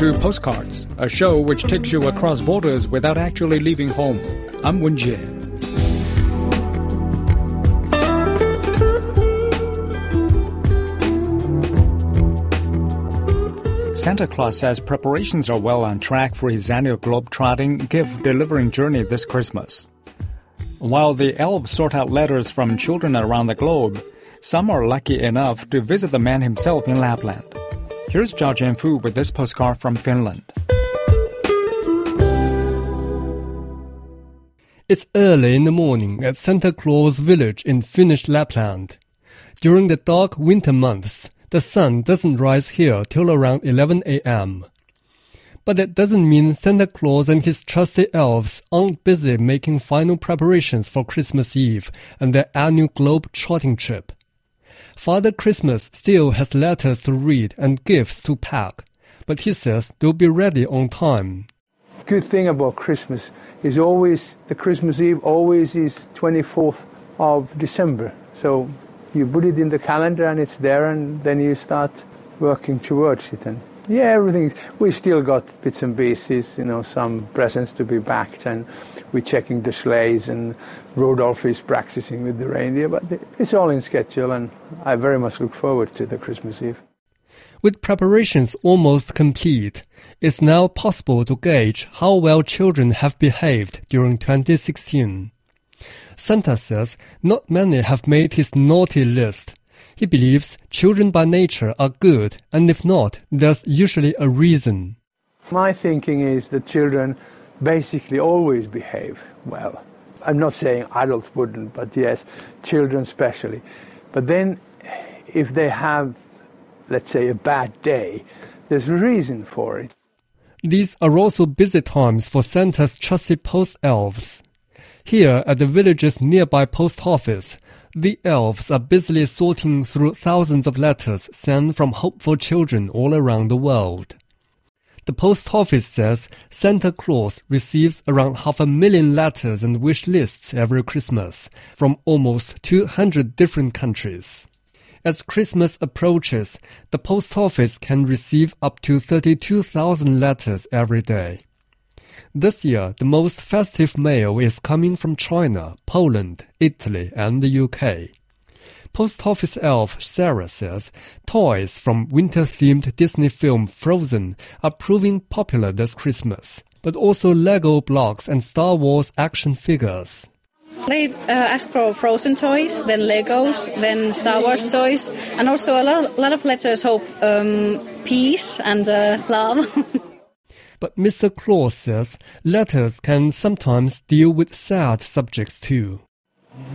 to Postcards, a show which takes you across borders without actually leaving home. I'm Wen Jie. Santa Claus says preparations are well on track for his annual globe-trotting gift-delivering journey this Christmas. While the elves sort out letters from children around the globe, some are lucky enough to visit the man himself in Lapland. Here's Zhao Jianfu with this postcard from Finland. It's early in the morning at Santa Claus village in Finnish Lapland. During the dark winter months, the sun doesn't rise here till around 11 a.m. But that doesn't mean Santa Claus and his trusty elves aren't busy making final preparations for Christmas Eve and their annual globe trotting trip. Father Christmas still has letters to read and gifts to pack, but he says they'll be ready on time. Good thing about Christmas is always the Christmas Eve always is 24th of December. So you put it in the calendar and it's there and then you start working towards it and yeah, everything. We still got bits and pieces, you know, some presents to be backed, and we're checking the sleighs, and Rudolph is practicing with the reindeer. But it's all in schedule, and I very much look forward to the Christmas Eve. With preparations almost complete, it's now possible to gauge how well children have behaved during 2016. Santa says not many have made his naughty list, he believes children by nature are good, and if not, there's usually a reason. My thinking is that children basically always behave well. I'm not saying adults wouldn't, but yes, children especially. But then, if they have, let's say, a bad day, there's a reason for it. These are also busy times for Santa's trusty post elves. Here at the village's nearby post office, the elves are busily sorting through thousands of letters sent from hopeful children all around the world. The post office says Santa Claus receives around half a million letters and wish lists every Christmas from almost 200 different countries. As Christmas approaches, the post office can receive up to 32,000 letters every day. This year, the most festive mail is coming from China, Poland, Italy, and the UK. Post office elf Sarah says toys from winter themed Disney film Frozen are proving popular this Christmas, but also Lego blocks and Star Wars action figures. They uh, ask for Frozen toys, then Legos, then Star Wars toys, and also a lot, lot of letters hope um, peace and uh, love. But Mr. Claus says letters can sometimes deal with sad subjects too.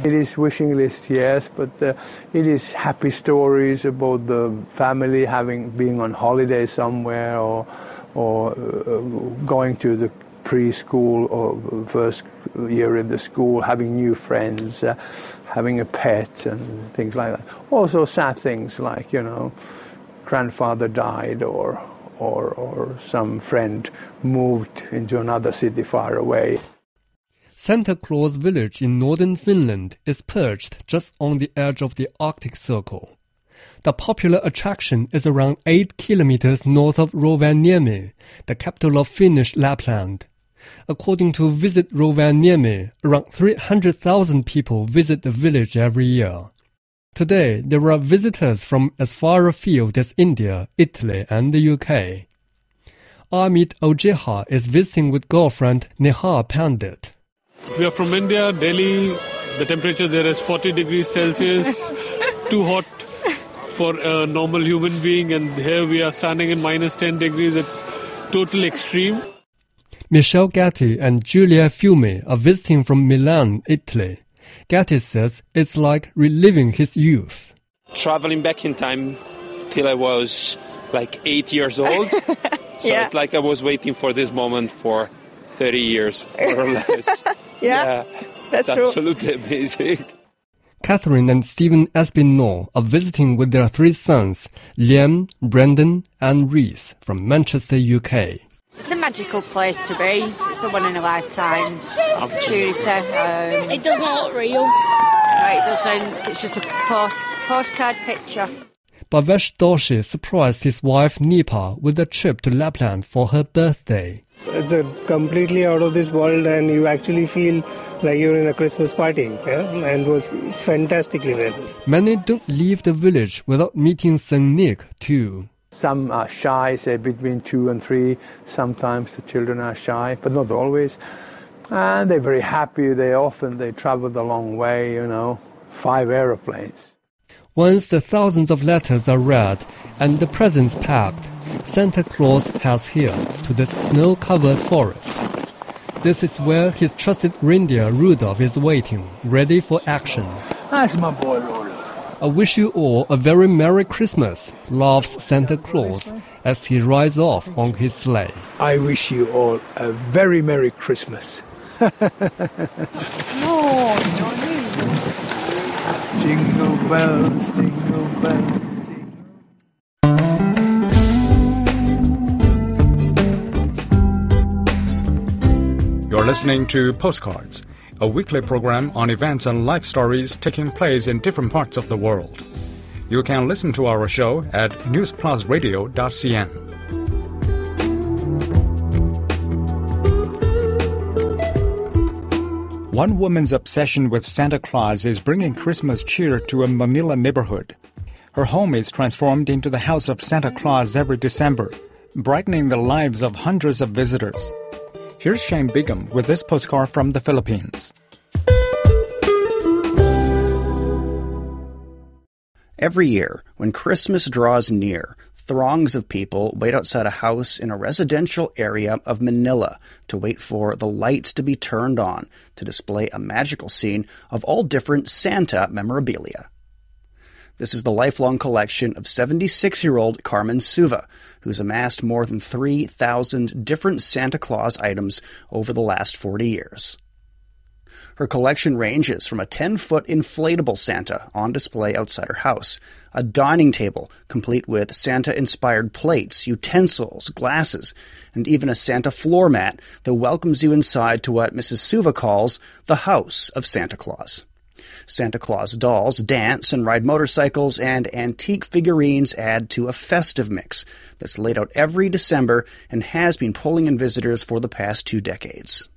It is wishing list, yes, but uh, it is happy stories about the family having being on holiday somewhere or or uh, going to the preschool or first year in the school, having new friends, uh, having a pet and things like that. Also sad things like you know, grandfather died or or, or some friend moved into another city far away. Santa Claus village in northern Finland is perched just on the edge of the Arctic Circle. The popular attraction is around 8 kilometers north of Rovaniemi, the capital of Finnish Lapland. According to Visit Rovaniemi, around 300,000 people visit the village every year. Today, there are visitors from as far afield as India, Italy, and the UK. Amit Ojeha is visiting with girlfriend Neha Pandit. We are from India, Delhi. The temperature there is 40 degrees Celsius, too hot for a normal human being, and here we are standing in minus 10 degrees. It's total extreme. Michelle Gatti and Giulia Fiume are visiting from Milan, Italy. Gatti says it's like reliving his youth. Traveling back in time till I was like eight years old. so Yeah. it's like I was waiting for this moment for 30 years, more or less. Yeah, that's it's true. absolutely amazing. Catherine and Stephen Espinol are visiting with their three sons, Liam, Brendan, and Reese from Manchester, UK. It's a magical place to be. It's a one in a lifetime opportunity. Um, It doesn't look real. no, it doesn't. It's just a post postcard picture. Bhavesh Doshi surprised his wife Nipa with a trip to Lapland for her birthday. It's a completely out of this world, and you actually feel like you're in a Christmas party. Yeah? And was fantastically well. Many don't leave the village without meeting St. Nick too. Some are shy, say between two and three. Sometimes the children are shy, but not always. And they're very happy. They often they travel the long way, you know, five aeroplanes. Once the thousands of letters are read and the presents packed, Santa Claus heads here to this snow-covered forest. This is where his trusted reindeer Rudolph is waiting, ready for action. That's my boy Rolo. I wish you all a very Merry Christmas, laughs Santa Claus as he rides off on his sleigh. I wish you all a very Merry Christmas. Jingle bells, jingle bells, jingle You're listening to Postcards, a weekly program on events and life stories taking place in different parts of the world. You can listen to our show at newsplusradio.cn. One woman's obsession with Santa Claus is bringing Christmas cheer to a Manila neighborhood. Her home is transformed into the house of Santa Claus every December, brightening the lives of hundreds of visitors. Here's Shane Bigham with this postcard from the Philippines. Every year, when Christmas draws near, throngs of people wait outside a house in a residential area of Manila to wait for the lights to be turned on to display a magical scene of all different Santa memorabilia. This is the lifelong collection of 76 year old Carmen Suva, who's amassed more than 3,000 different Santa Claus items over the last 40 years. Her collection ranges from a 10 foot inflatable Santa on display outside her house, a dining table complete with Santa inspired plates, utensils, glasses, and even a Santa floor mat that welcomes you inside to what Mrs. Suva calls the house of Santa Claus. Santa Claus dolls dance and ride motorcycles, and antique figurines add to a festive mix that's laid out every December and has been pulling in visitors for the past two decades.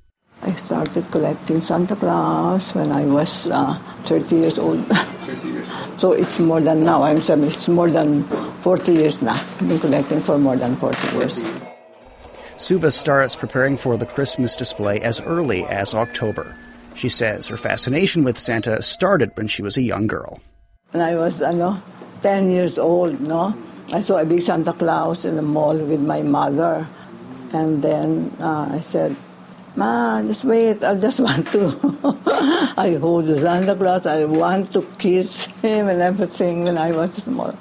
I started collecting Santa Claus when I was uh, 30 years old. 30 years. so it's more than now. I'm it's more than 40 years now. I've been collecting for more than 40 years. Suva starts preparing for the Christmas display as early as October. She says her fascination with Santa started when she was a young girl. When I was ano, 10 years old, no, I saw a big Santa Claus in the mall with my mother. And then uh, I said, Ma, just wait, I just want to. I hold Santa Claus, I want to kiss him and everything when I was small.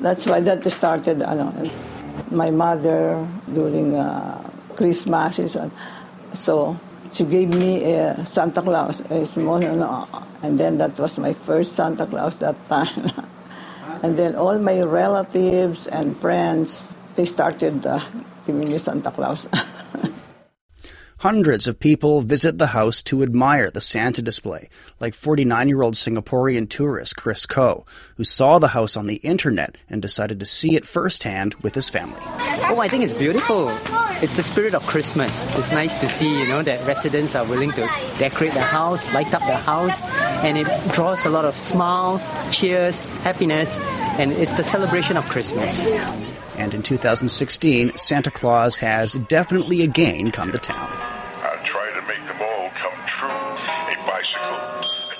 That's why that started. Ano, my mother during uh, Christmas, so she gave me a Santa Claus, a small, ano, and then that was my first Santa Claus that time. and then all my relatives and friends, they started uh, giving me Santa Claus. Hundreds of people visit the house to admire the Santa display, like 49 year old Singaporean tourist Chris Koh, who saw the house on the internet and decided to see it firsthand with his family. Oh, I think it's beautiful. It's the spirit of Christmas. It's nice to see, you know, that residents are willing to decorate the house, light up the house, and it draws a lot of smiles, cheers, happiness, and it's the celebration of Christmas. And in 2016, Santa Claus has definitely again come to town. I'll try to make them all come true. A bicycle, a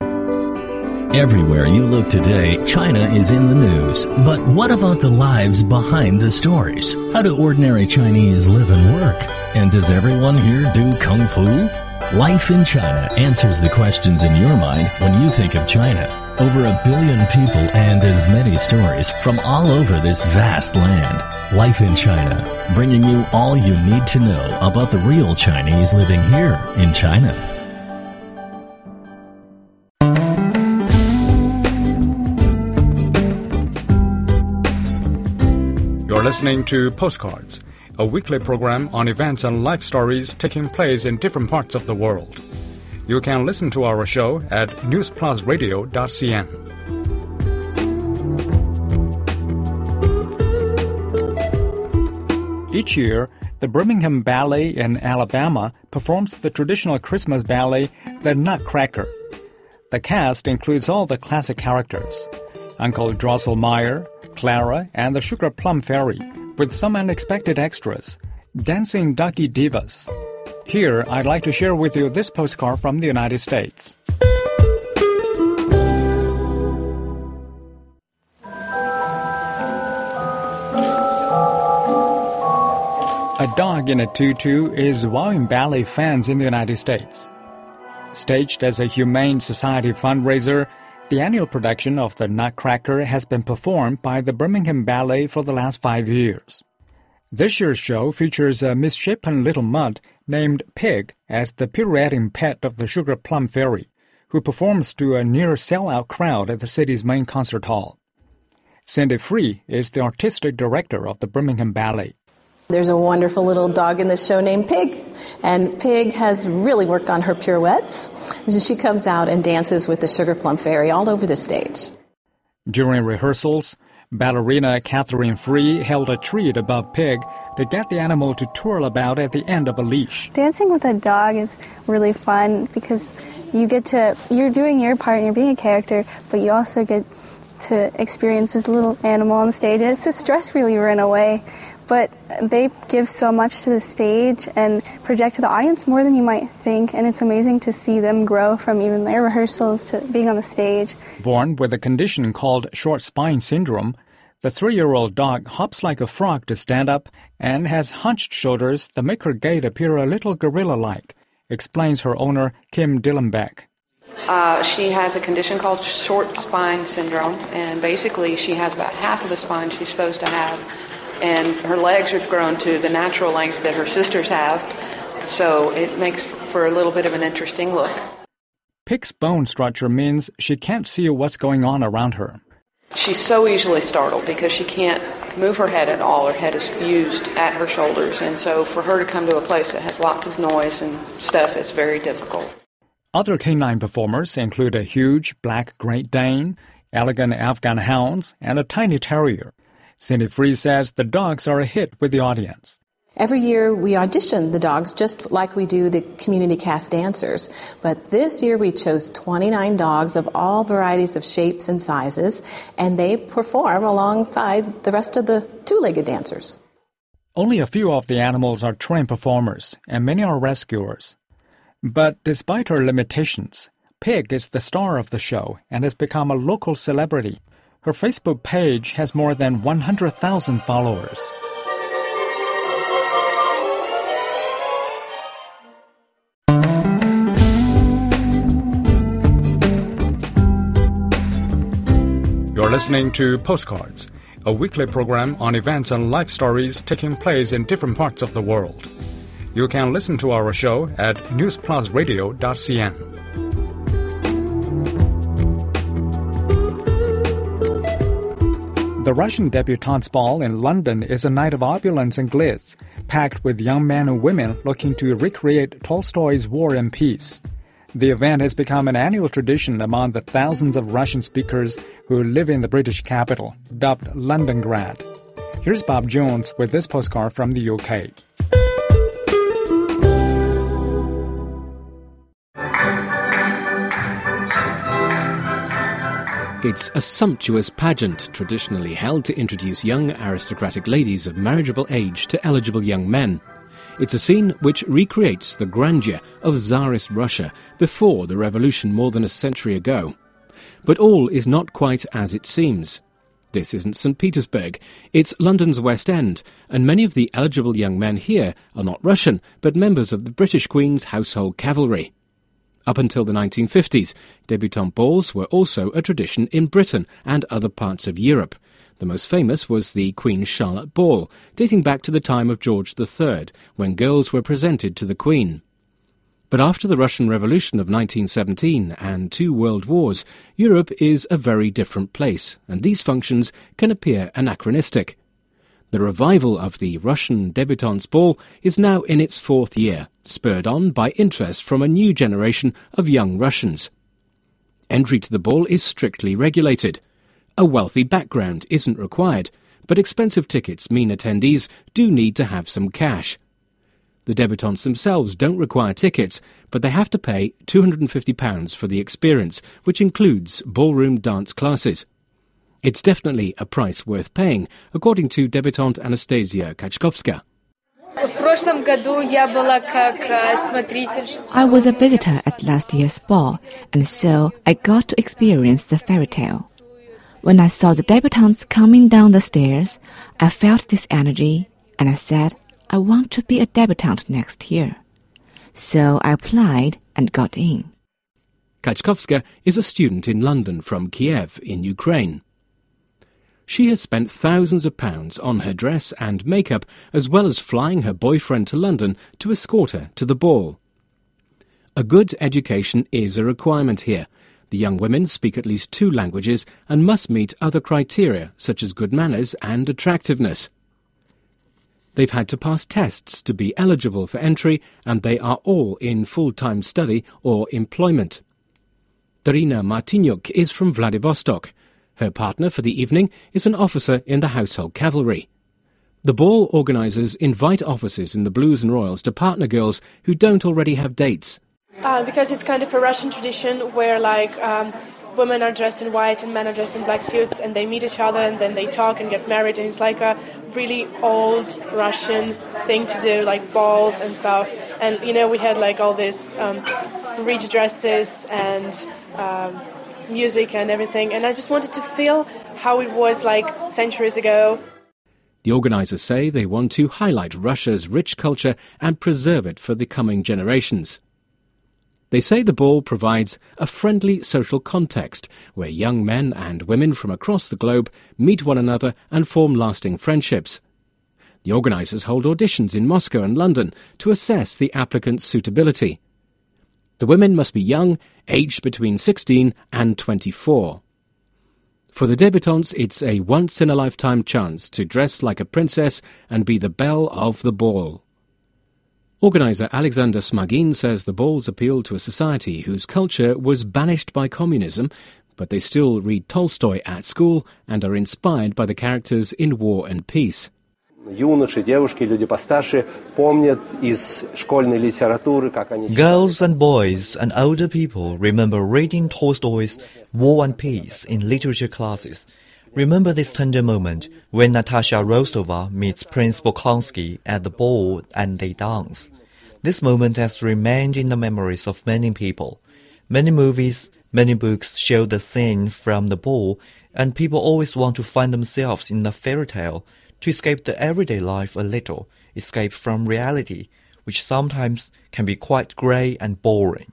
trumpet. Everywhere you look today, China is in the news. But what about the lives behind the stories? How do ordinary Chinese live and work? And does everyone here do kung fu? Life in China answers the questions in your mind when you think of China. Over a billion people and as many stories from all over this vast land. Life in China, bringing you all you need to know about the real Chinese living here in China. You're listening to Postcards, a weekly program on events and life stories taking place in different parts of the world. You can listen to our show at newsplusradio.cn. Each year, the Birmingham Ballet in Alabama performs the traditional Christmas ballet, The Nutcracker. The cast includes all the classic characters Uncle Drosselmeyer, Clara, and the Sugar Plum Fairy, with some unexpected extras Dancing Doggie Divas. Here, I'd like to share with you this postcard from the United States. A dog in a tutu is wowing ballet fans in the United States. Staged as a Humane Society fundraiser, the annual production of The Nutcracker has been performed by the Birmingham Ballet for the last five years. This year's show features a misshapen little mutt named Pig as the pirouetting pet of the Sugar Plum Fairy, who performs to a near sellout crowd at the city's main concert hall. Cindy Free is the artistic director of the Birmingham Ballet. There's a wonderful little dog in the show named Pig, and Pig has really worked on her pirouettes. And she comes out and dances with the Sugar Plum Fairy all over the stage. During rehearsals, ballerina Catherine Free held a treat above Pig to get the animal to twirl about at the end of a leash. Dancing with a dog is really fun because you get to, you're doing your part and you're being a character, but you also get to experience this little animal on stage. And it's a stress reliever in a way but they give so much to the stage and project to the audience more than you might think, and it's amazing to see them grow from even their rehearsals to being on the stage. Born with a condition called short spine syndrome, the three year old dog hops like a frog to stand up and has hunched shoulders that make her gait appear a little gorilla like, explains her owner, Kim Dillenbeck. Uh, she has a condition called short spine syndrome, and basically, she has about half of the spine she's supposed to have and her legs have grown to the natural length that her sisters have, so it makes for a little bit of an interesting look. Pig's bone structure means she can't see what's going on around her. She's so easily startled because she can't move her head at all. Her head is fused at her shoulders, and so for her to come to a place that has lots of noise and stuff is very difficult. Other canine performers include a huge black Great Dane, elegant Afghan hounds, and a tiny terrier. Cindy Free says the dogs are a hit with the audience. Every year we audition the dogs just like we do the community cast dancers. But this year we chose 29 dogs of all varieties of shapes and sizes, and they perform alongside the rest of the two legged dancers. Only a few of the animals are trained performers, and many are rescuers. But despite her limitations, Pig is the star of the show and has become a local celebrity. Her Facebook page has more than 100,000 followers. Listening to Postcards, a weekly program on events and life stories taking place in different parts of the world. You can listen to our show at newsplusradio.cn. The Russian debutante's ball in London is a night of opulence and glitz, packed with young men and women looking to recreate Tolstoy's War and Peace. The event has become an annual tradition among the thousands of Russian speakers who live in the British capital, dubbed Londongrad. Here's Bob Jones with this postcard from the UK. It's a sumptuous pageant traditionally held to introduce young aristocratic ladies of marriageable age to eligible young men. It's a scene which recreates the grandeur of Tsarist Russia before the revolution more than a century ago. But all is not quite as it seems. This isn't St. Petersburg. It's London's West End, and many of the eligible young men here are not Russian, but members of the British Queen's household cavalry. Up until the 1950s, debutante balls were also a tradition in Britain and other parts of Europe. The most famous was the Queen Charlotte Ball, dating back to the time of George III, when girls were presented to the Queen. But after the Russian Revolution of 1917 and two world wars, Europe is a very different place, and these functions can appear anachronistic. The revival of the Russian debutantes ball is now in its fourth year, spurred on by interest from a new generation of young Russians. Entry to the ball is strictly regulated. A wealthy background isn't required, but expensive tickets mean attendees do need to have some cash. The debutantes themselves don't require tickets, but they have to pay £250 for the experience, which includes ballroom dance classes. It's definitely a price worth paying, according to debutante Anastasia Kachkovska. I was a visitor at last year's ball, and so I got to experience the fairy tale. When I saw the debutantes coming down the stairs, I felt this energy, and I said, I want to be a debutante next year. So I applied and got in. Kachkovska is a student in London from Kiev in Ukraine. She has spent thousands of pounds on her dress and makeup, as well as flying her boyfriend to London to escort her to the ball. A good education is a requirement here. The young women speak at least two languages and must meet other criteria, such as good manners and attractiveness. They've had to pass tests to be eligible for entry, and they are all in full time study or employment. Darina Martinyuk is from Vladivostok. Her partner for the evening is an officer in the household cavalry. The ball organisers invite officers in the Blues and Royals to partner girls who don't already have dates. Uh, because it's kind of a Russian tradition where, like, um, women are dressed in white and men are dressed in black suits and they meet each other and then they talk and get married and it's like a really old Russian thing to do, like balls and stuff. And you know, we had like all these um, rich dresses and um, music and everything, and I just wanted to feel how it was like centuries ago. The organisers say they want to highlight Russia's rich culture and preserve it for the coming generations. They say the ball provides a friendly social context where young men and women from across the globe meet one another and form lasting friendships. The organisers hold auditions in Moscow and London to assess the applicant's suitability. The women must be young, aged between 16 and 24. For the debutantes, it's a once in a lifetime chance to dress like a princess and be the belle of the ball. Organizer Alexander Smagin says the balls appeal to a society whose culture was banished by communism, but they still read Tolstoy at school and are inspired by the characters in War and Peace. Girls and boys and older people remember reading Tolstoy's War and Peace in literature classes. Remember this tender moment when Natasha Rostova meets Prince Bolkonsky at the ball and they dance. This moment has remained in the memories of many people. Many movies, many books show the scene from the ball, and people always want to find themselves in a fairy tale to escape the everyday life a little, escape from reality, which sometimes can be quite grey and boring.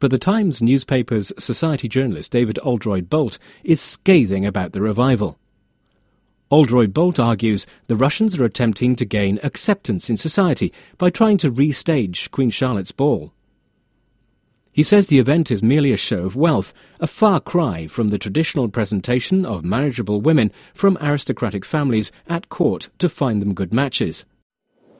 But the Times newspaper's society journalist David Oldroyd Bolt is scathing about the revival. Oldroyd Bolt argues the Russians are attempting to gain acceptance in society by trying to restage Queen Charlotte's ball. He says the event is merely a show of wealth, a far cry from the traditional presentation of marriageable women from aristocratic families at court to find them good matches.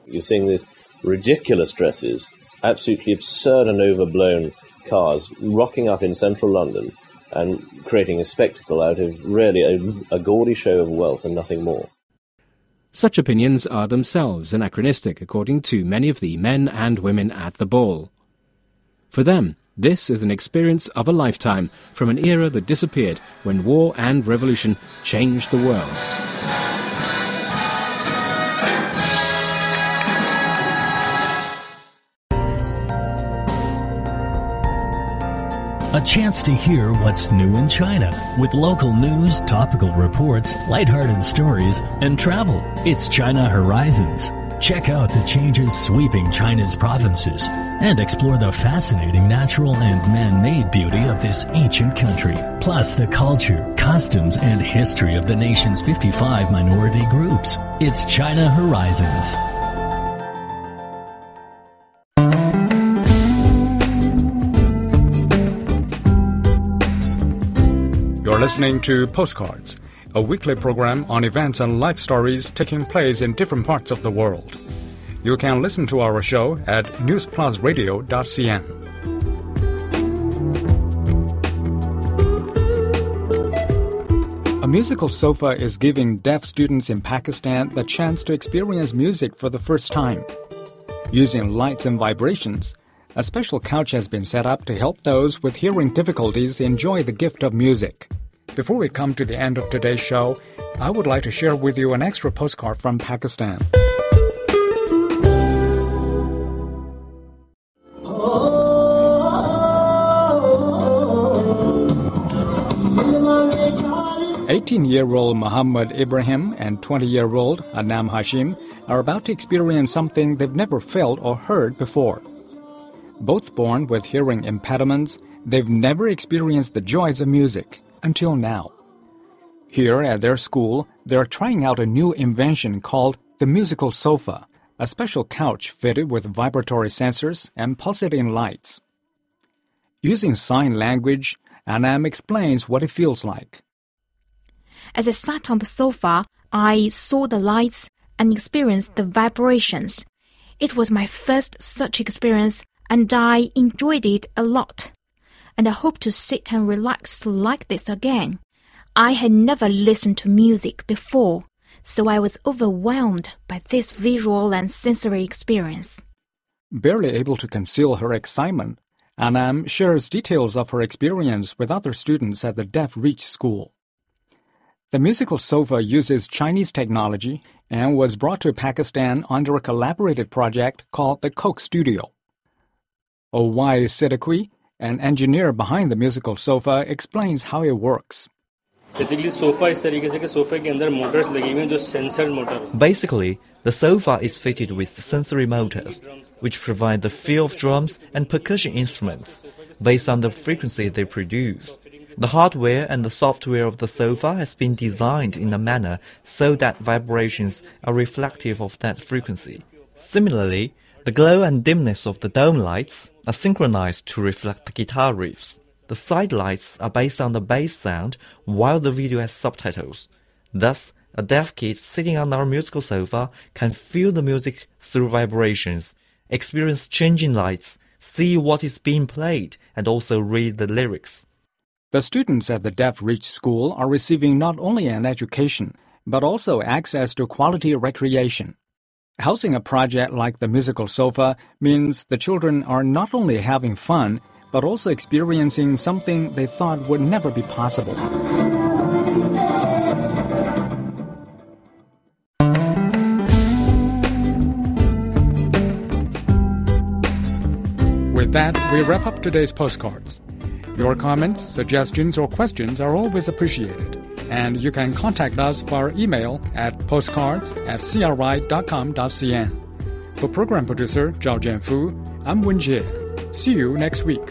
You're seeing these ridiculous dresses, absolutely absurd and overblown cars rocking up in central London and creating a spectacle out of really a, a gaudy show of wealth and nothing more. Such opinions are themselves anachronistic, according to many of the men and women at the ball. For them, this is an experience of a lifetime from an era that disappeared when war and revolution changed the world. A chance to hear what's new in China with local news, topical reports, lighthearted stories, and travel. It's China Horizons. Check out the changes sweeping China's provinces and explore the fascinating natural and man made beauty of this ancient country, plus the culture, customs, and history of the nation's 55 minority groups. It's China Horizons. Listening to Postcards, a weekly program on events and life stories taking place in different parts of the world. You can listen to our show at newsplusradio.cn. A musical sofa is giving deaf students in Pakistan the chance to experience music for the first time. Using lights and vibrations, a special couch has been set up to help those with hearing difficulties enjoy the gift of music. Before we come to the end of today's show, I would like to share with you an extra postcard from Pakistan. Eighteen-year-old Muhammad Ibrahim and 20-year-old Anam Hashim are about to experience something they've never felt or heard before. Both born with hearing impediments, they've never experienced the joys of music until now. Here at their school, they're trying out a new invention called the musical sofa, a special couch fitted with vibratory sensors and pulsating lights. Using sign language, Anam explains what it feels like. As I sat on the sofa, I saw the lights and experienced the vibrations. It was my first such experience and I enjoyed it a lot. And I hope to sit and relax like this again. I had never listened to music before, so I was overwhelmed by this visual and sensory experience. Barely able to conceal her excitement, Anam shares details of her experience with other students at the Deaf Reach School. The musical sofa uses Chinese technology and was brought to Pakistan under a collaborated project called the Coke Studio. Owais Siddiqui, an engineer behind the musical sofa, explains how it works. Basically, sofa इस तरीके से कि सोफे के अंदर Motors लगी हुई हैं जो sensor motor Basically, the sofa is fitted with sensory motors, which provide the feel of drums and percussion instruments based on the frequency they produce. The hardware and the software of the sofa has been designed in a manner so that vibrations are reflective of that frequency. Similarly, the glow and dimness of the dome lights are synchronized to reflect the guitar riffs. The side lights are based on the bass sound while the video has subtitles. Thus, a deaf kid sitting on our musical sofa can feel the music through vibrations, experience changing lights, see what is being played, and also read the lyrics. The students at the Deaf Reach School are receiving not only an education, but also access to quality recreation. Housing a project like the musical sofa means the children are not only having fun, but also experiencing something they thought would never be possible. With that, we wrap up today's postcards. Your comments, suggestions, or questions are always appreciated, and you can contact us via email at postcards at cri.com.cn. For program producer Zhao Jianfu, I'm Wen Jie. See you next week.